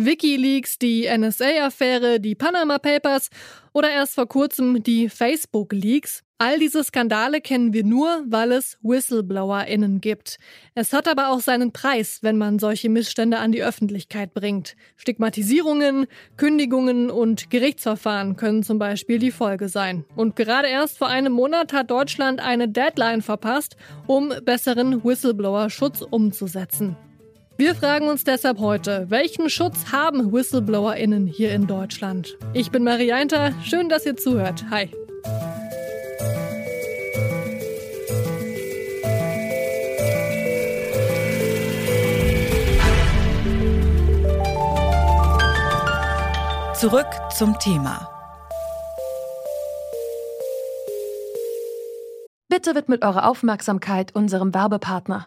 Wikileaks, die NSA-Affäre, die Panama Papers oder erst vor kurzem die Facebook-Leaks. All diese Skandale kennen wir nur, weil es WhistleblowerInnen gibt. Es hat aber auch seinen Preis, wenn man solche Missstände an die Öffentlichkeit bringt. Stigmatisierungen, Kündigungen und Gerichtsverfahren können zum Beispiel die Folge sein. Und gerade erst vor einem Monat hat Deutschland eine Deadline verpasst, um besseren Whistleblower-Schutz umzusetzen. Wir fragen uns deshalb heute, welchen Schutz haben WhistleblowerInnen hier in Deutschland? Ich bin Marianta, schön, dass ihr zuhört. Hi. Zurück zum Thema. Bitte widmet eure Aufmerksamkeit unserem Werbepartner.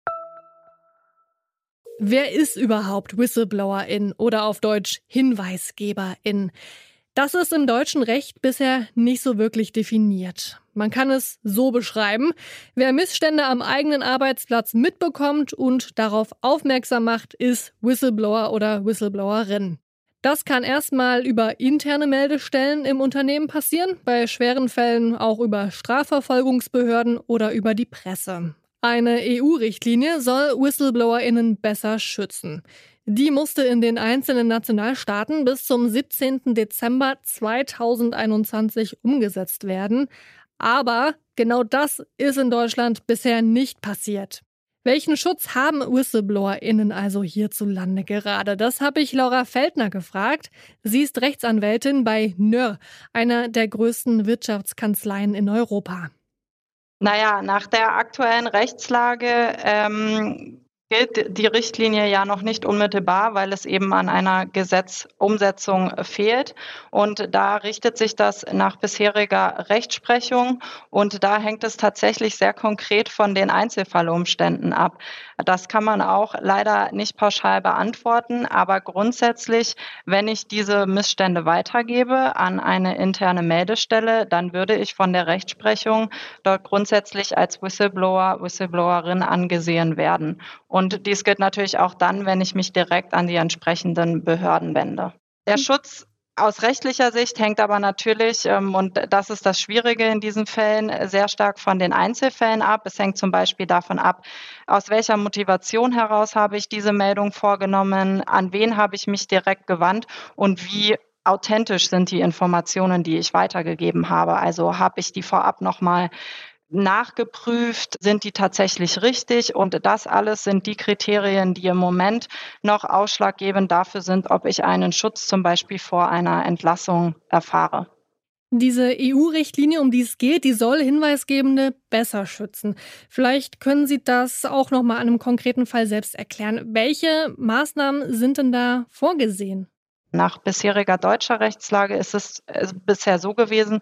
Wer ist überhaupt Whistleblowerin oder auf Deutsch Hinweisgeberin? Das ist im deutschen Recht bisher nicht so wirklich definiert. Man kann es so beschreiben, wer Missstände am eigenen Arbeitsplatz mitbekommt und darauf aufmerksam macht, ist Whistleblower oder Whistleblowerin. Das kann erstmal über interne Meldestellen im Unternehmen passieren, bei schweren Fällen auch über Strafverfolgungsbehörden oder über die Presse. Eine EU-Richtlinie soll WhistleblowerInnen besser schützen. Die musste in den einzelnen Nationalstaaten bis zum 17. Dezember 2021 umgesetzt werden. Aber genau das ist in Deutschland bisher nicht passiert. Welchen Schutz haben WhistleblowerInnen also hierzulande gerade? Das habe ich Laura Feldner gefragt. Sie ist Rechtsanwältin bei NÖR, einer der größten Wirtschaftskanzleien in Europa. Naja, nach der aktuellen Rechtslage ähm, gilt die Richtlinie ja noch nicht unmittelbar, weil es eben an einer Gesetzumsetzung fehlt. Und da richtet sich das nach bisheriger Rechtsprechung. Und da hängt es tatsächlich sehr konkret von den Einzelfallumständen ab. Das kann man auch leider nicht pauschal beantworten. Aber grundsätzlich, wenn ich diese Missstände weitergebe an eine interne Meldestelle, dann würde ich von der Rechtsprechung dort grundsätzlich als Whistleblower, Whistleblowerin angesehen werden. Und und dies gilt natürlich auch dann, wenn ich mich direkt an die entsprechenden Behörden wende. Der mhm. Schutz aus rechtlicher Sicht hängt aber natürlich, ähm, und das ist das Schwierige in diesen Fällen, sehr stark von den Einzelfällen ab. Es hängt zum Beispiel davon ab, aus welcher Motivation heraus habe ich diese Meldung vorgenommen, an wen habe ich mich direkt gewandt und wie authentisch sind die Informationen, die ich weitergegeben habe. Also habe ich die vorab nochmal nachgeprüft, sind die tatsächlich richtig und das alles sind die Kriterien, die im Moment noch ausschlaggebend dafür sind, ob ich einen Schutz zum Beispiel vor einer Entlassung erfahre. Diese EU-Richtlinie, um die es geht, die soll Hinweisgebende besser schützen. Vielleicht können Sie das auch noch mal an einem konkreten Fall selbst erklären. Welche Maßnahmen sind denn da vorgesehen? Nach bisheriger deutscher Rechtslage ist es äh, bisher so gewesen,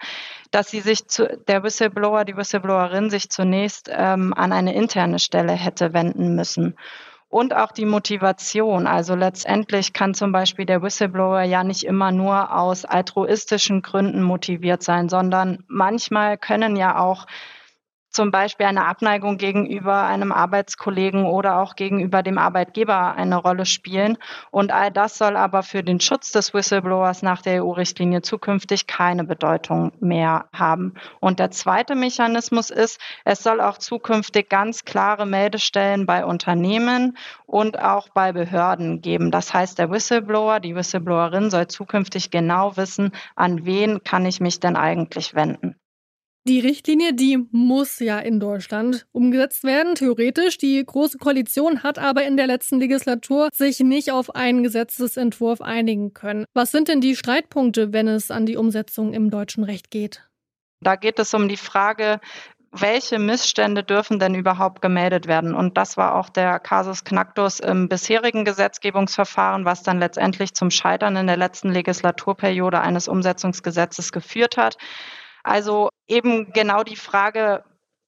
dass sie sich zu, der Whistleblower, die Whistleblowerin sich zunächst ähm, an eine interne Stelle hätte wenden müssen. Und auch die Motivation. Also letztendlich kann zum Beispiel der Whistleblower ja nicht immer nur aus altruistischen Gründen motiviert sein, sondern manchmal können ja auch zum Beispiel eine Abneigung gegenüber einem Arbeitskollegen oder auch gegenüber dem Arbeitgeber eine Rolle spielen. Und all das soll aber für den Schutz des Whistleblowers nach der EU-Richtlinie zukünftig keine Bedeutung mehr haben. Und der zweite Mechanismus ist, es soll auch zukünftig ganz klare Meldestellen bei Unternehmen und auch bei Behörden geben. Das heißt, der Whistleblower, die Whistleblowerin soll zukünftig genau wissen, an wen kann ich mich denn eigentlich wenden. Die Richtlinie, die muss ja in Deutschland umgesetzt werden, theoretisch. Die Große Koalition hat aber in der letzten Legislatur sich nicht auf einen Gesetzesentwurf einigen können. Was sind denn die Streitpunkte, wenn es an die Umsetzung im deutschen Recht geht? Da geht es um die Frage, welche Missstände dürfen denn überhaupt gemeldet werden? Und das war auch der Kasus Knacktus im bisherigen Gesetzgebungsverfahren, was dann letztendlich zum Scheitern in der letzten Legislaturperiode eines Umsetzungsgesetzes geführt hat. Also eben genau die Frage,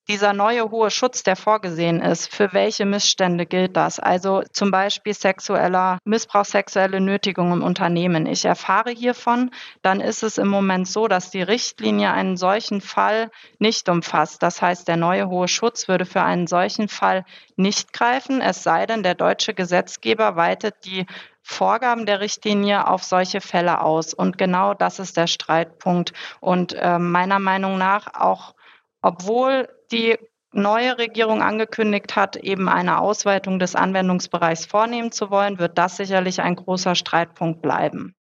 dieser neue hohe Schutz, der vorgesehen ist, für welche Missstände gilt das? Also zum Beispiel sexueller Missbrauch, sexuelle Nötigung im Unternehmen. Ich erfahre hiervon, dann ist es im Moment so, dass die Richtlinie einen solchen Fall nicht umfasst. Das heißt, der neue hohe Schutz würde für einen solchen Fall nicht greifen, es sei denn, der deutsche Gesetzgeber weitet die Vorgaben der Richtlinie auf solche Fälle aus. Und genau das ist der Streitpunkt. Und äh, meiner Meinung nach auch obwohl die neue Regierung angekündigt hat, eben eine Ausweitung des Anwendungsbereichs vornehmen zu wollen, wird das sicherlich ein großer Streitpunkt bleiben.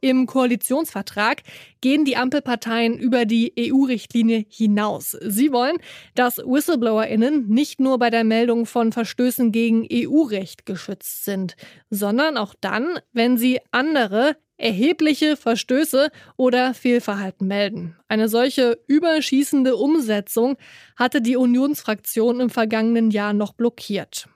Im Koalitionsvertrag gehen die Ampelparteien über die EU-Richtlinie hinaus. Sie wollen, dass Whistleblowerinnen nicht nur bei der Meldung von Verstößen gegen EU-Recht geschützt sind, sondern auch dann, wenn sie andere erhebliche Verstöße oder Fehlverhalten melden. Eine solche überschießende Umsetzung hatte die Unionsfraktion im vergangenen Jahr noch blockiert.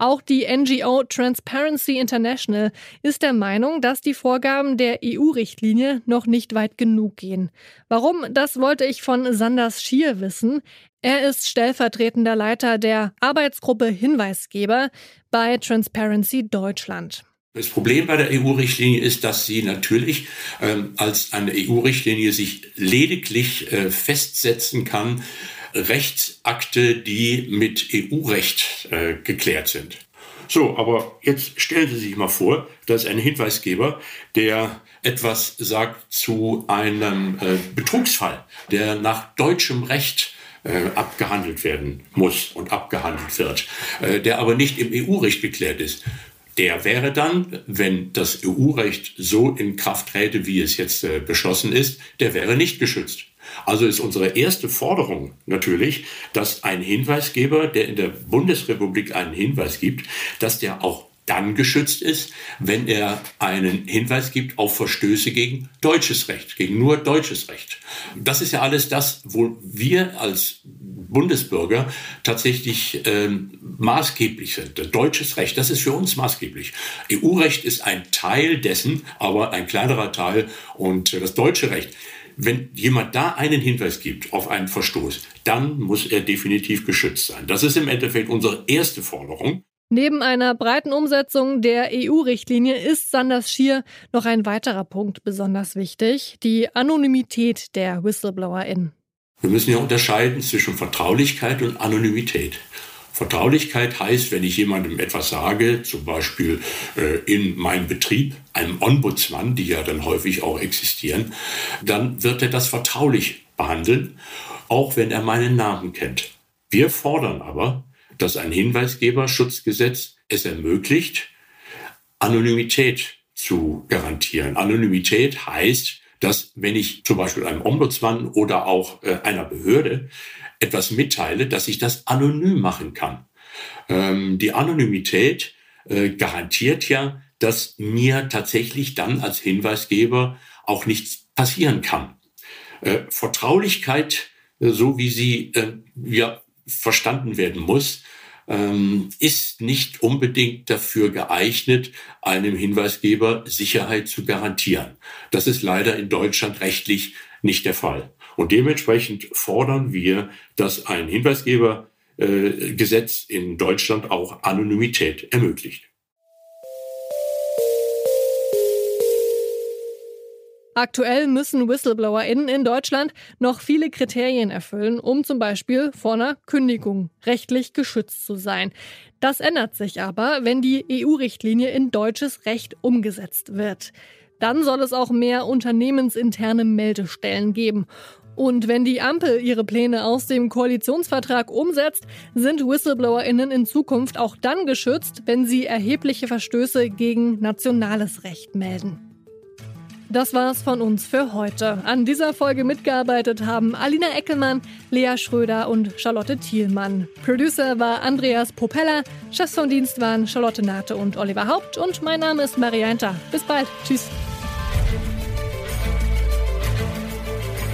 Auch die NGO Transparency International ist der Meinung, dass die Vorgaben der EU-Richtlinie noch nicht weit genug gehen. Warum, das wollte ich von Sanders Schier wissen. Er ist stellvertretender Leiter der Arbeitsgruppe Hinweisgeber bei Transparency Deutschland. Das Problem bei der EU-Richtlinie ist, dass sie natürlich ähm, als eine EU-Richtlinie sich lediglich äh, festsetzen kann, Rechtsakte, die mit EU-Recht äh, geklärt sind. So, aber jetzt stellen Sie sich mal vor, dass ein Hinweisgeber, der etwas sagt zu einem äh, Betrugsfall, der nach deutschem Recht äh, abgehandelt werden muss und abgehandelt wird, äh, der aber nicht im EU-Recht geklärt ist der wäre dann, wenn das EU-Recht so in Kraft träte, wie es jetzt äh, beschlossen ist, der wäre nicht geschützt. Also ist unsere erste Forderung natürlich, dass ein Hinweisgeber, der in der Bundesrepublik einen Hinweis gibt, dass der auch dann geschützt ist, wenn er einen Hinweis gibt auf Verstöße gegen deutsches Recht, gegen nur deutsches Recht. Das ist ja alles das, wo wir als Bundesbürger tatsächlich ähm, maßgeblich sind. Deutsches Recht, das ist für uns maßgeblich. EU-Recht ist ein Teil dessen, aber ein kleinerer Teil. Und das deutsche Recht, wenn jemand da einen Hinweis gibt auf einen Verstoß, dann muss er definitiv geschützt sein. Das ist im Endeffekt unsere erste Forderung. Neben einer breiten Umsetzung der EU-Richtlinie ist Sanders Schier noch ein weiterer Punkt besonders wichtig, die Anonymität der WhistleblowerInnen. Wir müssen ja unterscheiden zwischen Vertraulichkeit und Anonymität. Vertraulichkeit heißt, wenn ich jemandem etwas sage, zum Beispiel äh, in meinem Betrieb, einem Ombudsmann, die ja dann häufig auch existieren, dann wird er das vertraulich behandeln, auch wenn er meinen Namen kennt. Wir fordern aber, dass ein Hinweisgeberschutzgesetz es ermöglicht, Anonymität zu garantieren. Anonymität heißt, dass wenn ich zum Beispiel einem Ombudsmann oder auch äh, einer Behörde etwas mitteile, dass ich das anonym machen kann. Ähm, die Anonymität äh, garantiert ja, dass mir tatsächlich dann als Hinweisgeber auch nichts passieren kann. Äh, Vertraulichkeit, äh, so wie sie äh, ja verstanden werden muss, ähm, ist nicht unbedingt dafür geeignet, einem Hinweisgeber Sicherheit zu garantieren. Das ist leider in Deutschland rechtlich nicht der Fall. Und dementsprechend fordern wir, dass ein Hinweisgebergesetz äh, in Deutschland auch Anonymität ermöglicht. Aktuell müssen WhistleblowerInnen in Deutschland noch viele Kriterien erfüllen, um zum Beispiel vor einer Kündigung rechtlich geschützt zu sein. Das ändert sich aber, wenn die EU-Richtlinie in deutsches Recht umgesetzt wird. Dann soll es auch mehr unternehmensinterne Meldestellen geben. Und wenn die Ampel ihre Pläne aus dem Koalitionsvertrag umsetzt, sind WhistleblowerInnen in Zukunft auch dann geschützt, wenn sie erhebliche Verstöße gegen nationales Recht melden. Das war's von uns für heute. An dieser Folge mitgearbeitet haben Alina Eckelmann, Lea Schröder und Charlotte Thielmann. Producer war Andreas Popella, Chefs vom Dienst waren Charlotte Nate und Oliver Haupt und mein Name ist Marianta. Bis bald. Tschüss.